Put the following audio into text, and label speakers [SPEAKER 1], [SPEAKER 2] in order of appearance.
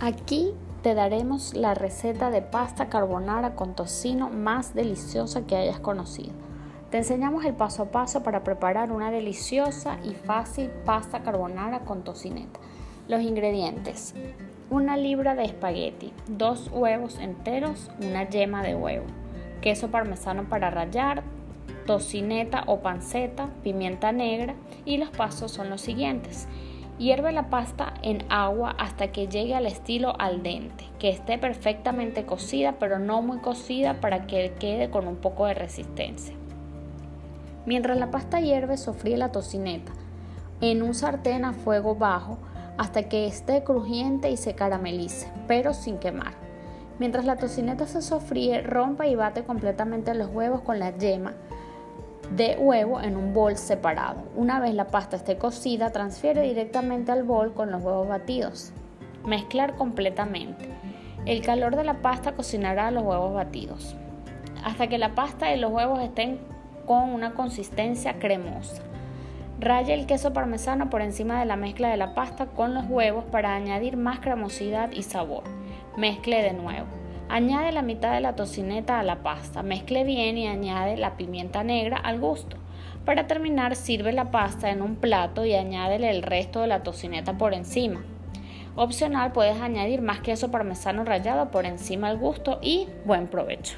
[SPEAKER 1] Aquí te daremos la receta de pasta carbonara con tocino más deliciosa que hayas conocido. Te enseñamos el paso a paso para preparar una deliciosa y fácil pasta carbonara con tocineta. Los ingredientes. Una libra de espagueti, dos huevos enteros, una yema de huevo, queso parmesano para rallar, tocineta o panceta, pimienta negra y los pasos son los siguientes. Hierve la pasta en agua hasta que llegue al estilo al dente, que esté perfectamente cocida pero no muy cocida para que quede con un poco de resistencia. Mientras la pasta hierve, sofríe la tocineta en un sartén a fuego bajo hasta que esté crujiente y se caramelice, pero sin quemar. Mientras la tocineta se sofríe, rompa y bate completamente los huevos con la yema de huevo en un bol separado. Una vez la pasta esté cocida, transfiere directamente al bol con los huevos batidos. Mezclar completamente. El calor de la pasta cocinará los huevos batidos hasta que la pasta y los huevos estén con una consistencia cremosa. Raya el queso parmesano por encima de la mezcla de la pasta con los huevos para añadir más cremosidad y sabor. Mezcle de nuevo. Añade la mitad de la tocineta a la pasta, mezcle bien y añade la pimienta negra al gusto. Para terminar, sirve la pasta en un plato y añádele el resto de la tocineta por encima. Opcional, puedes añadir más queso parmesano rallado por encima al gusto y buen provecho.